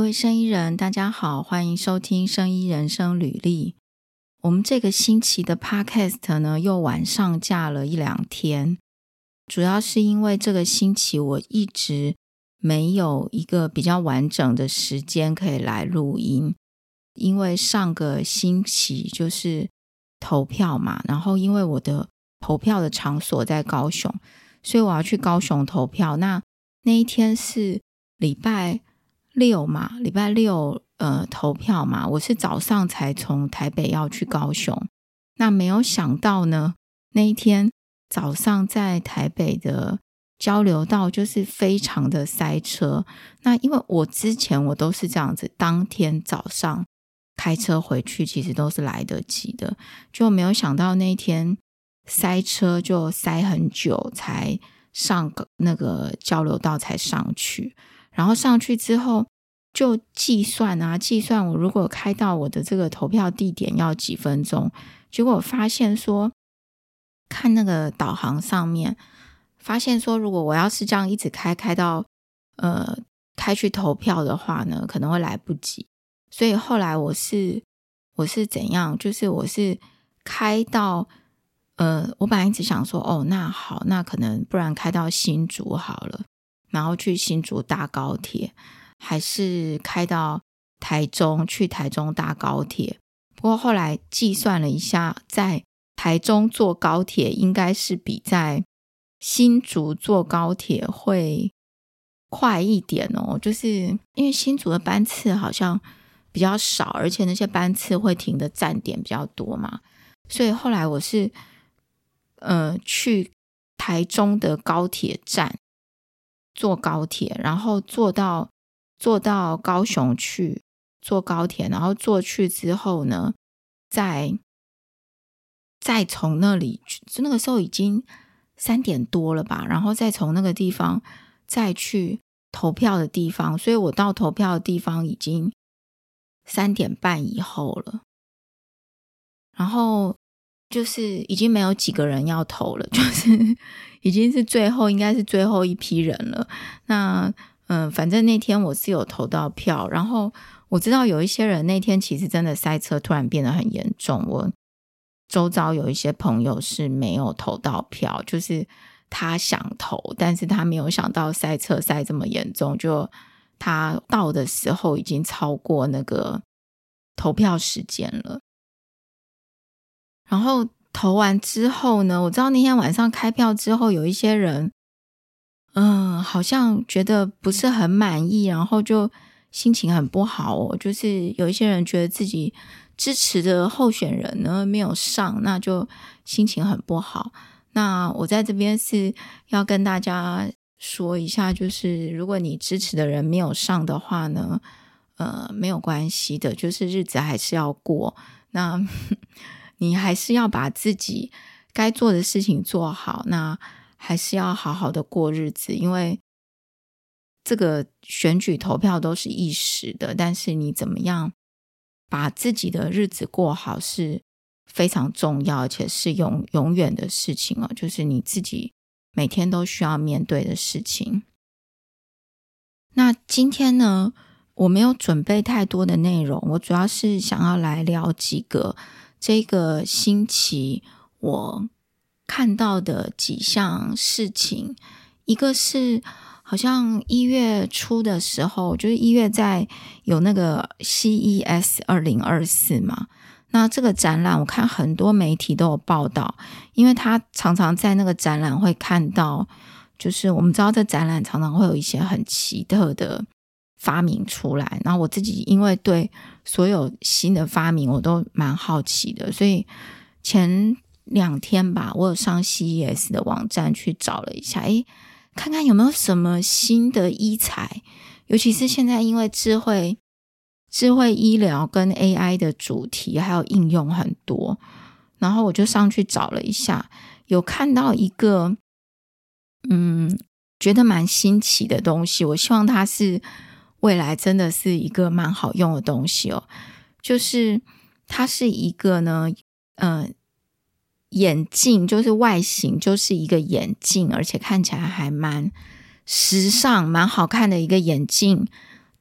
各位生意人，大家好，欢迎收听《生意人生旅历》。我们这个星期的 Podcast 呢，又晚上架了一两天，主要是因为这个星期我一直没有一个比较完整的时间可以来录音，因为上个星期就是投票嘛，然后因为我的投票的场所在高雄，所以我要去高雄投票。那那一天是礼拜六嘛，礼拜六呃投票嘛，我是早上才从台北要去高雄，那没有想到呢，那一天早上在台北的交流道就是非常的塞车。那因为我之前我都是这样子，当天早上开车回去，其实都是来得及的，就没有想到那一天塞车就塞很久才上那个交流道才上去。然后上去之后就计算啊，计算我如果开到我的这个投票地点要几分钟，结果发现说，看那个导航上面，发现说如果我要是这样一直开开到呃开去投票的话呢，可能会来不及。所以后来我是我是怎样，就是我是开到呃，我本来一直想说哦，那好，那可能不然开到新竹好了。然后去新竹搭高铁，还是开到台中去台中搭高铁？不过后来计算了一下，在台中坐高铁应该是比在新竹坐高铁会快一点哦。就是因为新竹的班次好像比较少，而且那些班次会停的站点比较多嘛，所以后来我是呃去台中的高铁站。坐高铁，然后坐到坐到高雄去，坐高铁，然后坐去之后呢，再再从那里，就那个时候已经三点多了吧，然后再从那个地方再去投票的地方，所以我到投票的地方已经三点半以后了，然后就是已经没有几个人要投了，就是。已经是最后，应该是最后一批人了。那嗯，反正那天我是有投到票，然后我知道有一些人那天其实真的塞车，突然变得很严重。我周遭有一些朋友是没有投到票，就是他想投，但是他没有想到塞车塞这么严重，就他到的时候已经超过那个投票时间了，然后。投完之后呢，我知道那天晚上开票之后，有一些人，嗯，好像觉得不是很满意，然后就心情很不好哦。就是有一些人觉得自己支持的候选人呢没有上，那就心情很不好。那我在这边是要跟大家说一下，就是如果你支持的人没有上的话呢，呃，没有关系的，就是日子还是要过。那。你还是要把自己该做的事情做好，那还是要好好的过日子，因为这个选举投票都是一时的，但是你怎么样把自己的日子过好是非常重要，而且是永永远的事情哦，就是你自己每天都需要面对的事情。那今天呢，我没有准备太多的内容，我主要是想要来聊几个。这个星期我看到的几项事情，一个是好像一月初的时候，就是一月在有那个 CES 二零二四嘛，那这个展览我看很多媒体都有报道，因为他常常在那个展览会看到，就是我们知道这展览常常会有一些很奇特的。发明出来，然后我自己因为对所有新的发明我都蛮好奇的，所以前两天吧，我有上 CES 的网站去找了一下，诶，看看有没有什么新的医材，尤其是现在因为智慧智慧医疗跟 AI 的主题还有应用很多，然后我就上去找了一下，有看到一个嗯，觉得蛮新奇的东西，我希望它是。未来真的是一个蛮好用的东西哦，就是它是一个呢，呃，眼镜，就是外形就是一个眼镜，而且看起来还蛮时尚、蛮好看的一个眼镜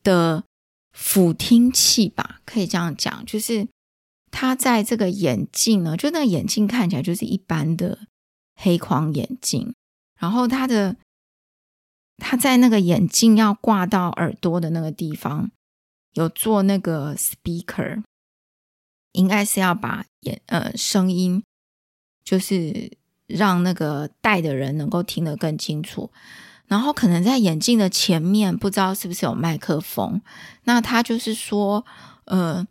的辅听器吧，可以这样讲，就是它在这个眼镜呢，就那个眼镜看起来就是一般的黑框眼镜，然后它的他在那个眼镜要挂到耳朵的那个地方有做那个 speaker，应该是要把眼呃声音，就是让那个戴的人能够听得更清楚。然后可能在眼镜的前面，不知道是不是有麦克风。那他就是说，呃，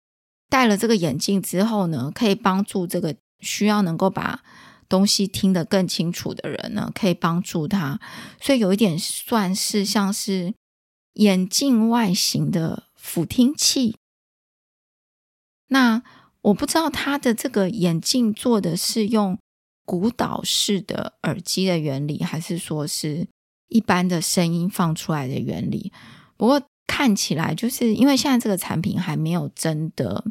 戴了这个眼镜之后呢，可以帮助这个需要能够把东西听得更清楚的人呢，可以帮助他。所以有一点算是像是眼镜外形的辅听器。那我不知道他的这个眼镜做的是用鼓导式的耳机的原理，还是说是。一般的声音放出来的原理，不过看起来就是因为现在这个产品还没有真的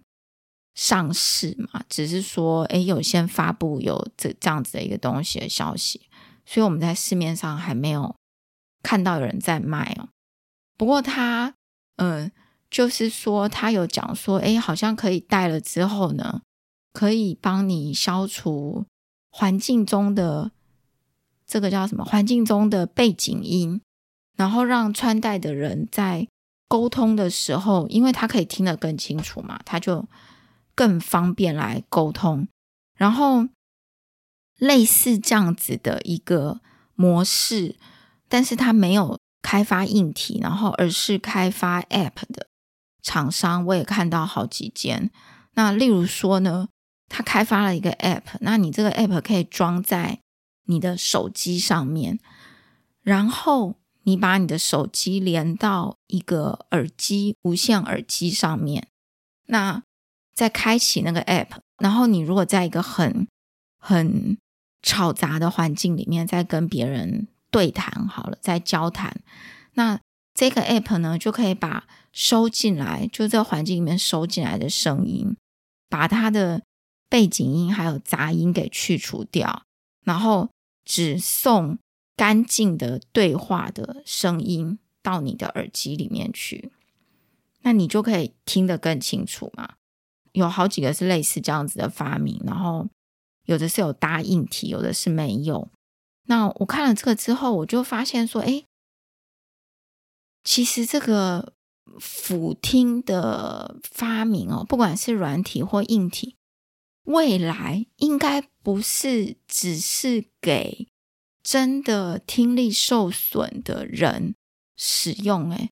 上市嘛，只是说诶有先发布有这这样子的一个东西的消息，所以我们在市面上还没有看到有人在卖哦。不过他嗯，就是说他有讲说，诶好像可以戴了之后呢，可以帮你消除环境中的。这个叫什么？环境中的背景音，然后让穿戴的人在沟通的时候，因为他可以听得更清楚嘛，他就更方便来沟通。然后类似这样子的一个模式，但是它没有开发硬体，然后而是开发 App 的厂商，我也看到好几间。那例如说呢，他开发了一个 App，那你这个 App 可以装在。你的手机上面，然后你把你的手机连到一个耳机无线耳机上面，那再开启那个 app，然后你如果在一个很很吵杂的环境里面，在跟别人对谈好了，在交谈，那这个 app 呢就可以把收进来，就这个环境里面收进来的声音，把它的背景音还有杂音给去除掉，然后。只送干净的对话的声音到你的耳机里面去，那你就可以听得更清楚嘛。有好几个是类似这样子的发明，然后有的是有搭硬体，有的是没有。那我看了这个之后，我就发现说，哎，其实这个辅听的发明哦，不管是软体或硬体。未来应该不是只是给真的听力受损的人使用，诶，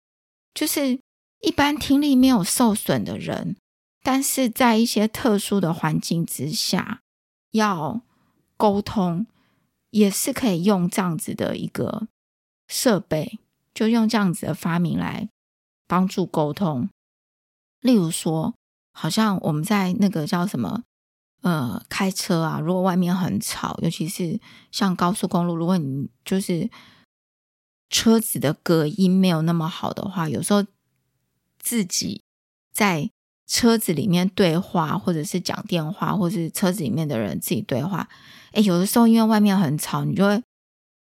就是一般听力没有受损的人，但是在一些特殊的环境之下要沟通，也是可以用这样子的一个设备，就用这样子的发明来帮助沟通。例如说，好像我们在那个叫什么？呃，开车啊，如果外面很吵，尤其是像高速公路，如果你就是车子的隔音没有那么好的话，有时候自己在车子里面对话，或者是讲电话，或者是车子里面的人自己对话，诶，有的时候因为外面很吵，你就会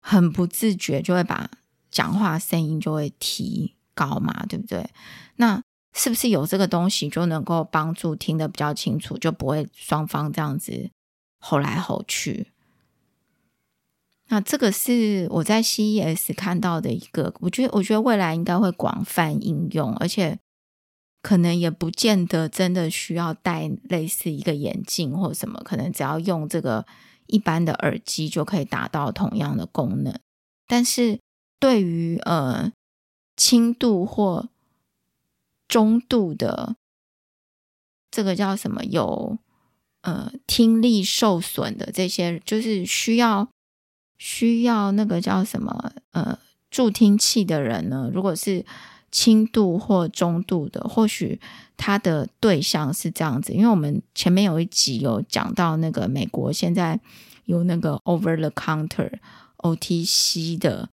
很不自觉就会把讲话声音就会提高嘛，对不对？那。是不是有这个东西就能够帮助听得比较清楚，就不会双方这样子吼来吼去？那这个是我在 CES 看到的一个，我觉得我觉得未来应该会广泛应用，而且可能也不见得真的需要戴类似一个眼镜或什么，可能只要用这个一般的耳机就可以达到同样的功能。但是对于呃轻度或中度的这个叫什么？有呃听力受损的这些，就是需要需要那个叫什么呃助听器的人呢？如果是轻度或中度的，或许他的对象是这样子。因为我们前面有一集有讲到那个美国现在有那个 over the counter OTC 的。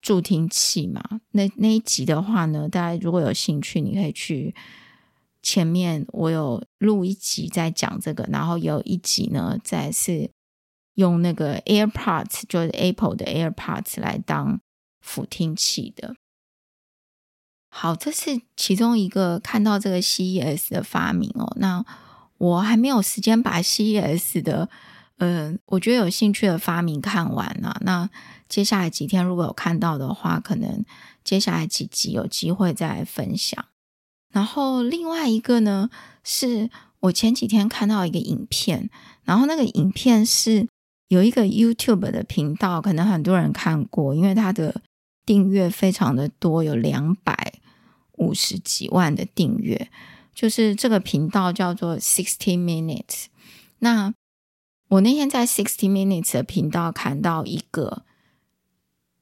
助听器嘛，那那一集的话呢，大家如果有兴趣，你可以去前面我有录一集在讲这个，然后有一集呢，再是用那个 AirPods，就是 Apple 的 AirPods 来当辅听器的。好，这是其中一个看到这个 CES 的发明哦。那我还没有时间把 CES 的，嗯、我觉得有兴趣的发明看完呢、啊。那接下来几天如果有看到的话，可能接下来几集有机会再分享。然后另外一个呢，是我前几天看到一个影片，然后那个影片是有一个 YouTube 的频道，可能很多人看过，因为它的订阅非常的多，有两百五十几万的订阅。就是这个频道叫做 Sixty Minutes。那我那天在 Sixty Minutes 的频道看到一个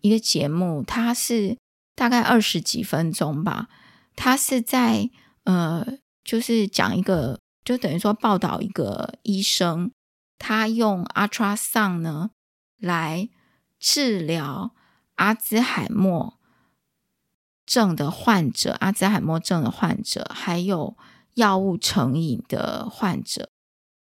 一个节目，它是大概二十几分钟吧。它是在呃，就是讲一个，就等于说报道一个医生，他用 ultrasound 呢来治疗阿兹海默症的患者，阿兹海默症的患者，还有药物成瘾的患者，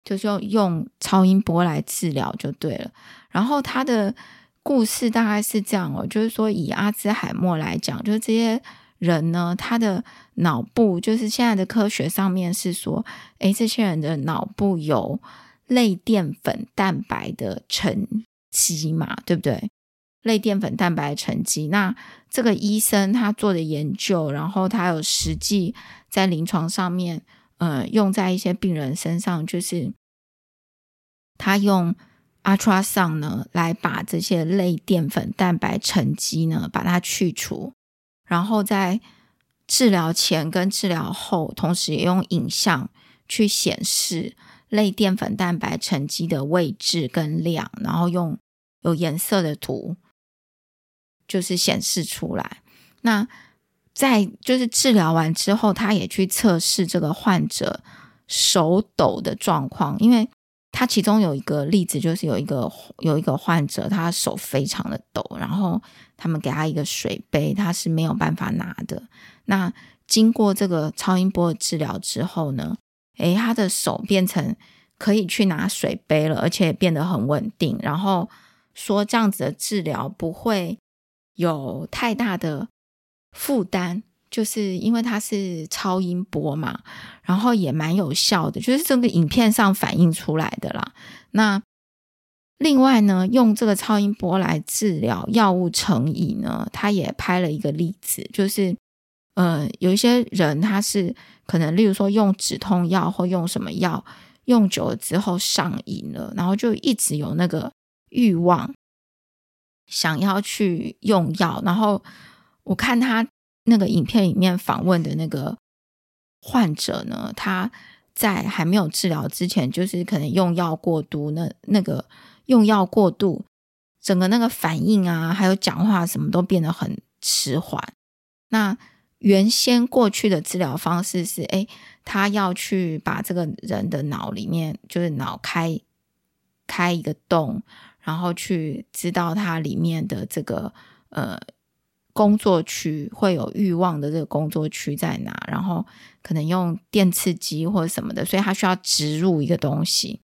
就是用超音波来治疗就对了。然后他的故事大概是这样哦，就是说以阿兹海默来讲，就是这些人呢，他的脑部就是现在的科学上面是说，诶，这些人的脑部有类淀粉蛋白的沉积嘛，对不对？类淀粉蛋白沉积，那这个医生他做的研究，然后他有实际在临床上面，呃，用在一些病人身上，就是他用 ultrasound 呢来把这些类淀粉蛋白沉积呢把它去除，然后在治疗前跟治疗后，同时也用影像去显示类淀粉蛋白沉积的位置跟量，然后用有颜色的图。就是显示出来。那在就是治疗完之后，他也去测试这个患者手抖的状况，因为他其中有一个例子，就是有一个有一个患者，他手非常的抖，然后他们给他一个水杯，他是没有办法拿的。那经过这个超音波的治疗之后呢，诶，他的手变成可以去拿水杯了，而且变得很稳定。然后说这样子的治疗不会。有太大的负担，就是因为它是超音波嘛，然后也蛮有效的，就是这个影片上反映出来的啦。那另外呢，用这个超音波来治疗药物成瘾呢，他也拍了一个例子，就是呃，有一些人他是可能，例如说用止痛药或用什么药，用久了之后上瘾了，然后就一直有那个欲望。想要去用药，然后我看他那个影片里面访问的那个患者呢，他在还没有治疗之前，就是可能用药过度，那那个用药过度，整个那个反应啊，还有讲话什么都变得很迟缓。那原先过去的治疗方式是，哎，他要去把这个人的脑里面，就是脑开开一个洞。然后去知道它里面的这个呃工作区会有欲望的这个工作区在哪，然后可能用电刺激或者什么的，所以它需要植入一个东西。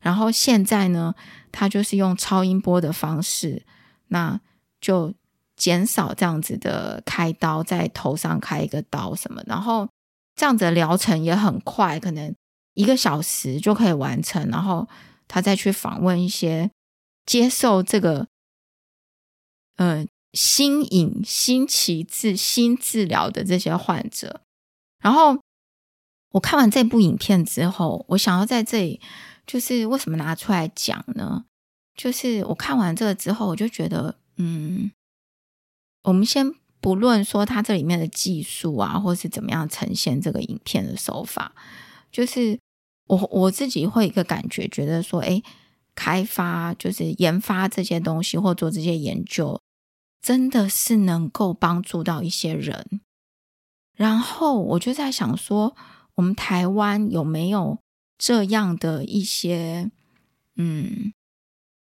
然后现在呢，它就是用超音波的方式，那就减少这样子的开刀，在头上开一个刀什么，然后这样子的疗程也很快，可能一个小时就可以完成。然后他再去访问一些。接受这个，呃，新颖、新奇治、新治疗的这些患者，然后我看完这部影片之后，我想要在这里，就是为什么拿出来讲呢？就是我看完这个之后，我就觉得，嗯，我们先不论说它这里面的技术啊，或是怎么样呈现这个影片的手法，就是我我自己会一个感觉，觉得说，哎。开发就是研发这些东西或做这些研究，真的是能够帮助到一些人。然后我就在想说，我们台湾有没有这样的一些嗯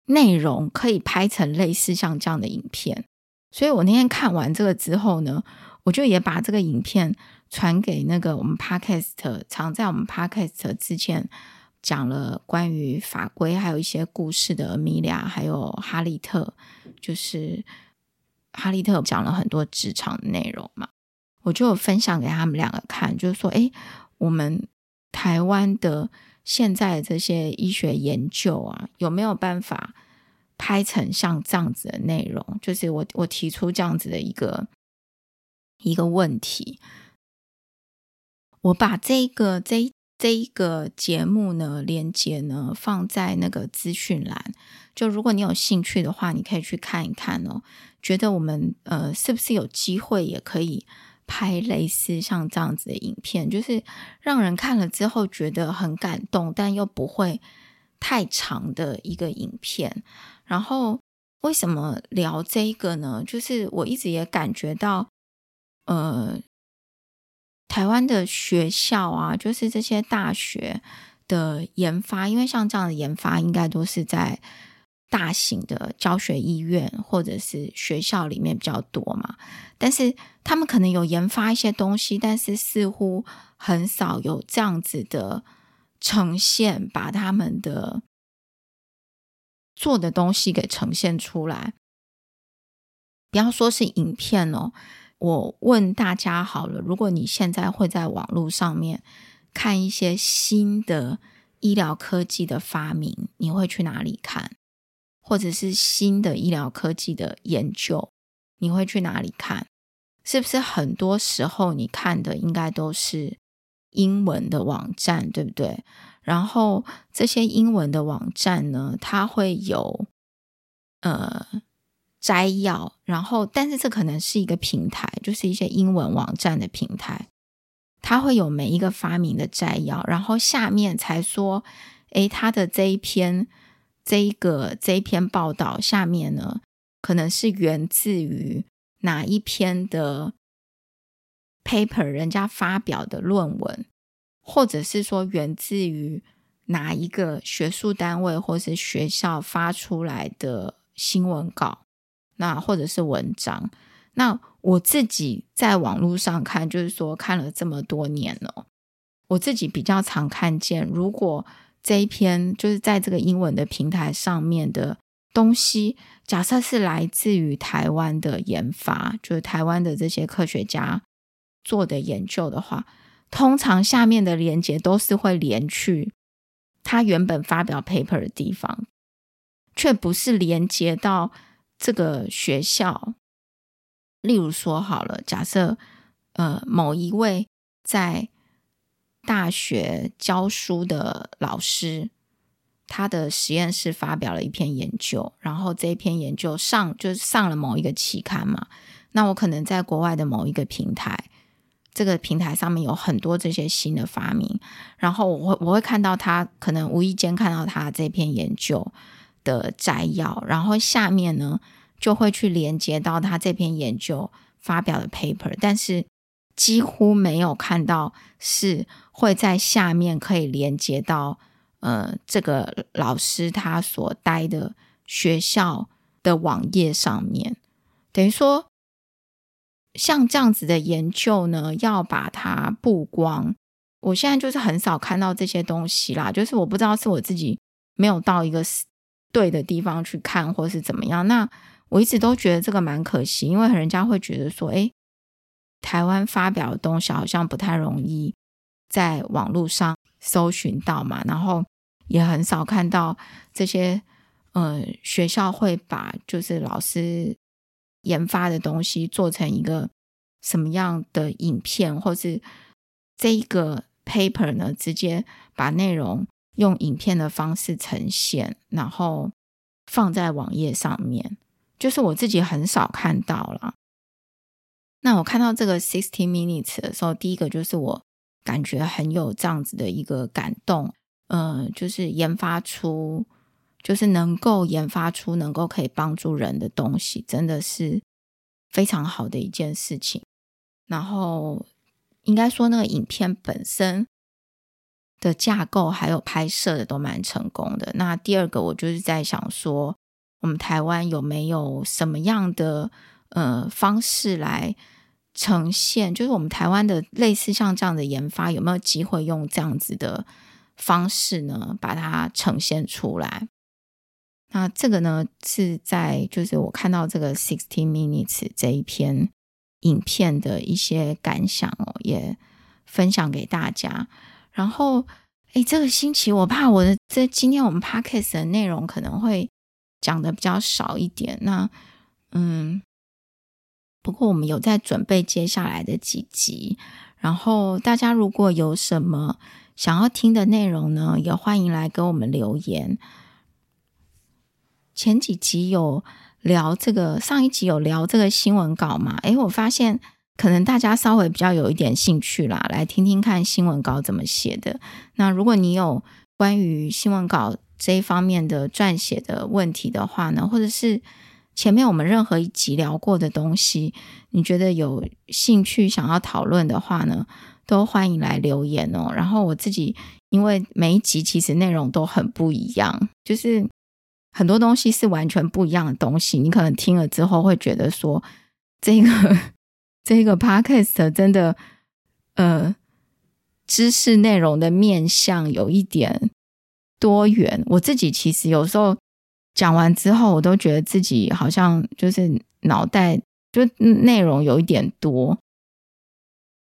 内容可以拍成类似像这样的影片？所以我那天看完这个之后呢，我就也把这个影片传给那个我们 Podcast 常在我们 Podcast 之前。讲了关于法规还有一些故事的米娅，还有哈利特，就是哈利特讲了很多职场的内容嘛。我就分享给他们两个看，就是说，哎，我们台湾的现在的这些医学研究啊，有没有办法拍成像这样子的内容？就是我我提出这样子的一个一个问题，我把这个这这一个节目呢，连接呢放在那个资讯栏，就如果你有兴趣的话，你可以去看一看哦。觉得我们呃是不是有机会也可以？拍类似像这样子的影片，就是让人看了之后觉得很感动，但又不会太长的一个影片。然后为什么聊这个呢？就是我一直也感觉到，呃，台湾的学校啊，就是这些大学的研发，因为像这样的研发，应该都是在。大型的教学医院或者是学校里面比较多嘛，但是他们可能有研发一些东西，但是似乎很少有这样子的呈现，把他们的做的东西给呈现出来。不要说是影片哦，我问大家好了，如果你现在会在网络上面看一些新的医疗科技的发明，你会去哪里看？或者是新的医疗科技的研究，你会去哪里看？是不是很多时候你看的应该都是英文的网站，对不对？然后这些英文的网站呢，它会有呃摘要，然后但是这可能是一个平台，就是一些英文网站的平台，它会有每一个发明的摘要，然后下面才说，诶，它的这一篇。这一个这一篇报道下面呢，可能是源自于哪一篇的 paper，人家发表的论文，或者是说源自于哪一个学术单位或是学校发出来的新闻稿，那或者是文章。那我自己在网络上看，就是说看了这么多年了，我自己比较常看见，如果。这一篇就是在这个英文的平台上面的东西，假设是来自于台湾的研发，就是台湾的这些科学家做的研究的话，通常下面的连接都是会连去他原本发表 paper 的地方，却不是连接到这个学校。例如说好了，假设呃某一位在大学教书的老师，他的实验室发表了一篇研究，然后这一篇研究上就是上了某一个期刊嘛。那我可能在国外的某一个平台，这个平台上面有很多这些新的发明，然后我会我会看到他可能无意间看到他这篇研究的摘要，然后下面呢就会去连接到他这篇研究发表的 paper，但是。几乎没有看到是会在下面可以连接到呃这个老师他所待的学校的网页上面，等于说像这样子的研究呢，要把它曝光，我现在就是很少看到这些东西啦，就是我不知道是我自己没有到一个对的地方去看，或是怎么样。那我一直都觉得这个蛮可惜，因为人家会觉得说，诶。台湾发表的东西好像不太容易在网络上搜寻到嘛，然后也很少看到这些呃学校会把就是老师研发的东西做成一个什么样的影片，或是这一个 paper 呢，直接把内容用影片的方式呈现，然后放在网页上面，就是我自己很少看到了。那我看到这个60 Minutes 的时候，第一个就是我感觉很有这样子的一个感动，呃，就是研发出，就是能够研发出能够可以帮助人的东西，真的是非常好的一件事情。然后应该说那个影片本身的架构还有拍摄的都蛮成功的。那第二个我就是在想说，我们台湾有没有什么样的呃方式来呈现，就是我们台湾的类似像这样的研发，有没有机会用这样子的方式呢，把它呈现出来？那这个呢，是在就是我看到这个60 Minutes 这一篇影片的一些感想哦，也分享给大家。然后，哎，这个星期我怕我的这今天我们 podcast 的内容可能会讲的比较少一点。那，嗯，不过我们有在准备接下来的几集。然后大家如果有什么想要听的内容呢，也欢迎来给我们留言。前几集有聊这个，上一集有聊这个新闻稿嘛？诶，我发现可能大家稍微比较有一点兴趣啦，来听听看新闻稿怎么写的。那如果你有关于新闻稿这一方面的撰写的问题的话呢，或者是前面我们任何一集聊过的东西，你觉得有兴趣想要讨论的话呢，都欢迎来留言哦。然后我自己因为每一集其实内容都很不一样，就是很多东西是完全不一样的东西。你可能听了之后会觉得说，这个这个 podcast 真的呃知识内容的面向有一点多元。我自己其实有时候。讲完之后，我都觉得自己好像就是脑袋就内容有一点多。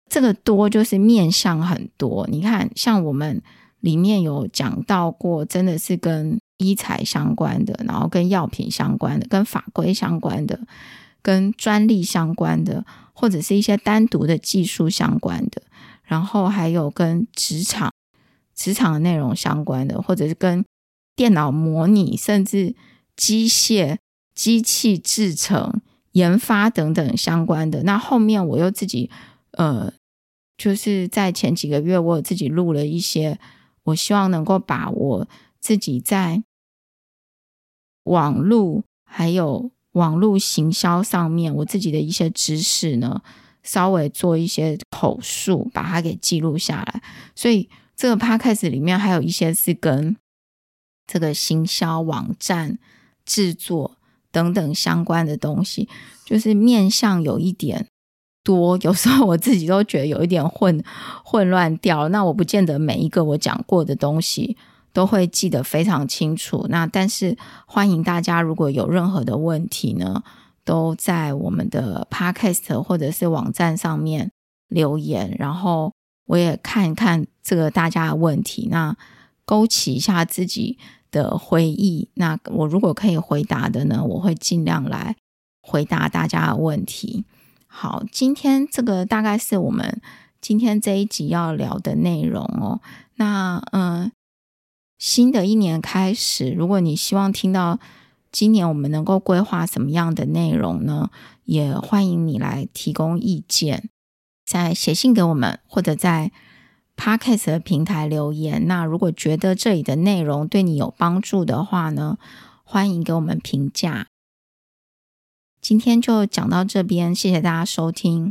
这个多就是面向很多。你看，像我们里面有讲到过，真的是跟医材相关的，然后跟药品相关的，跟法规相关的，跟专利相关的，或者是一些单独的技术相关的，然后还有跟职场职场的内容相关的，或者是跟。电脑模拟，甚至机械、机器制成、研发等等相关的。那后面我又自己，呃，就是在前几个月，我自己录了一些，我希望能够把我自己在网络还有网络行销上面我自己的一些知识呢，稍微做一些口述，把它给记录下来。所以这个 podcast 里面还有一些是跟。这个行销网站制作等等相关的东西，就是面向有一点多，有时候我自己都觉得有一点混混乱掉。那我不见得每一个我讲过的东西都会记得非常清楚。那但是欢迎大家，如果有任何的问题呢，都在我们的 Podcast 或者是网站上面留言，然后我也看一看这个大家的问题，那勾起一下自己。的回忆，那我如果可以回答的呢，我会尽量来回答大家的问题。好，今天这个大概是我们今天这一集要聊的内容哦。那嗯，新的一年开始，如果你希望听到今年我们能够规划什么样的内容呢，也欢迎你来提供意见，在写信给我们，或者在。Podcast 的平台留言，那如果觉得这里的内容对你有帮助的话呢，欢迎给我们评价。今天就讲到这边，谢谢大家收听。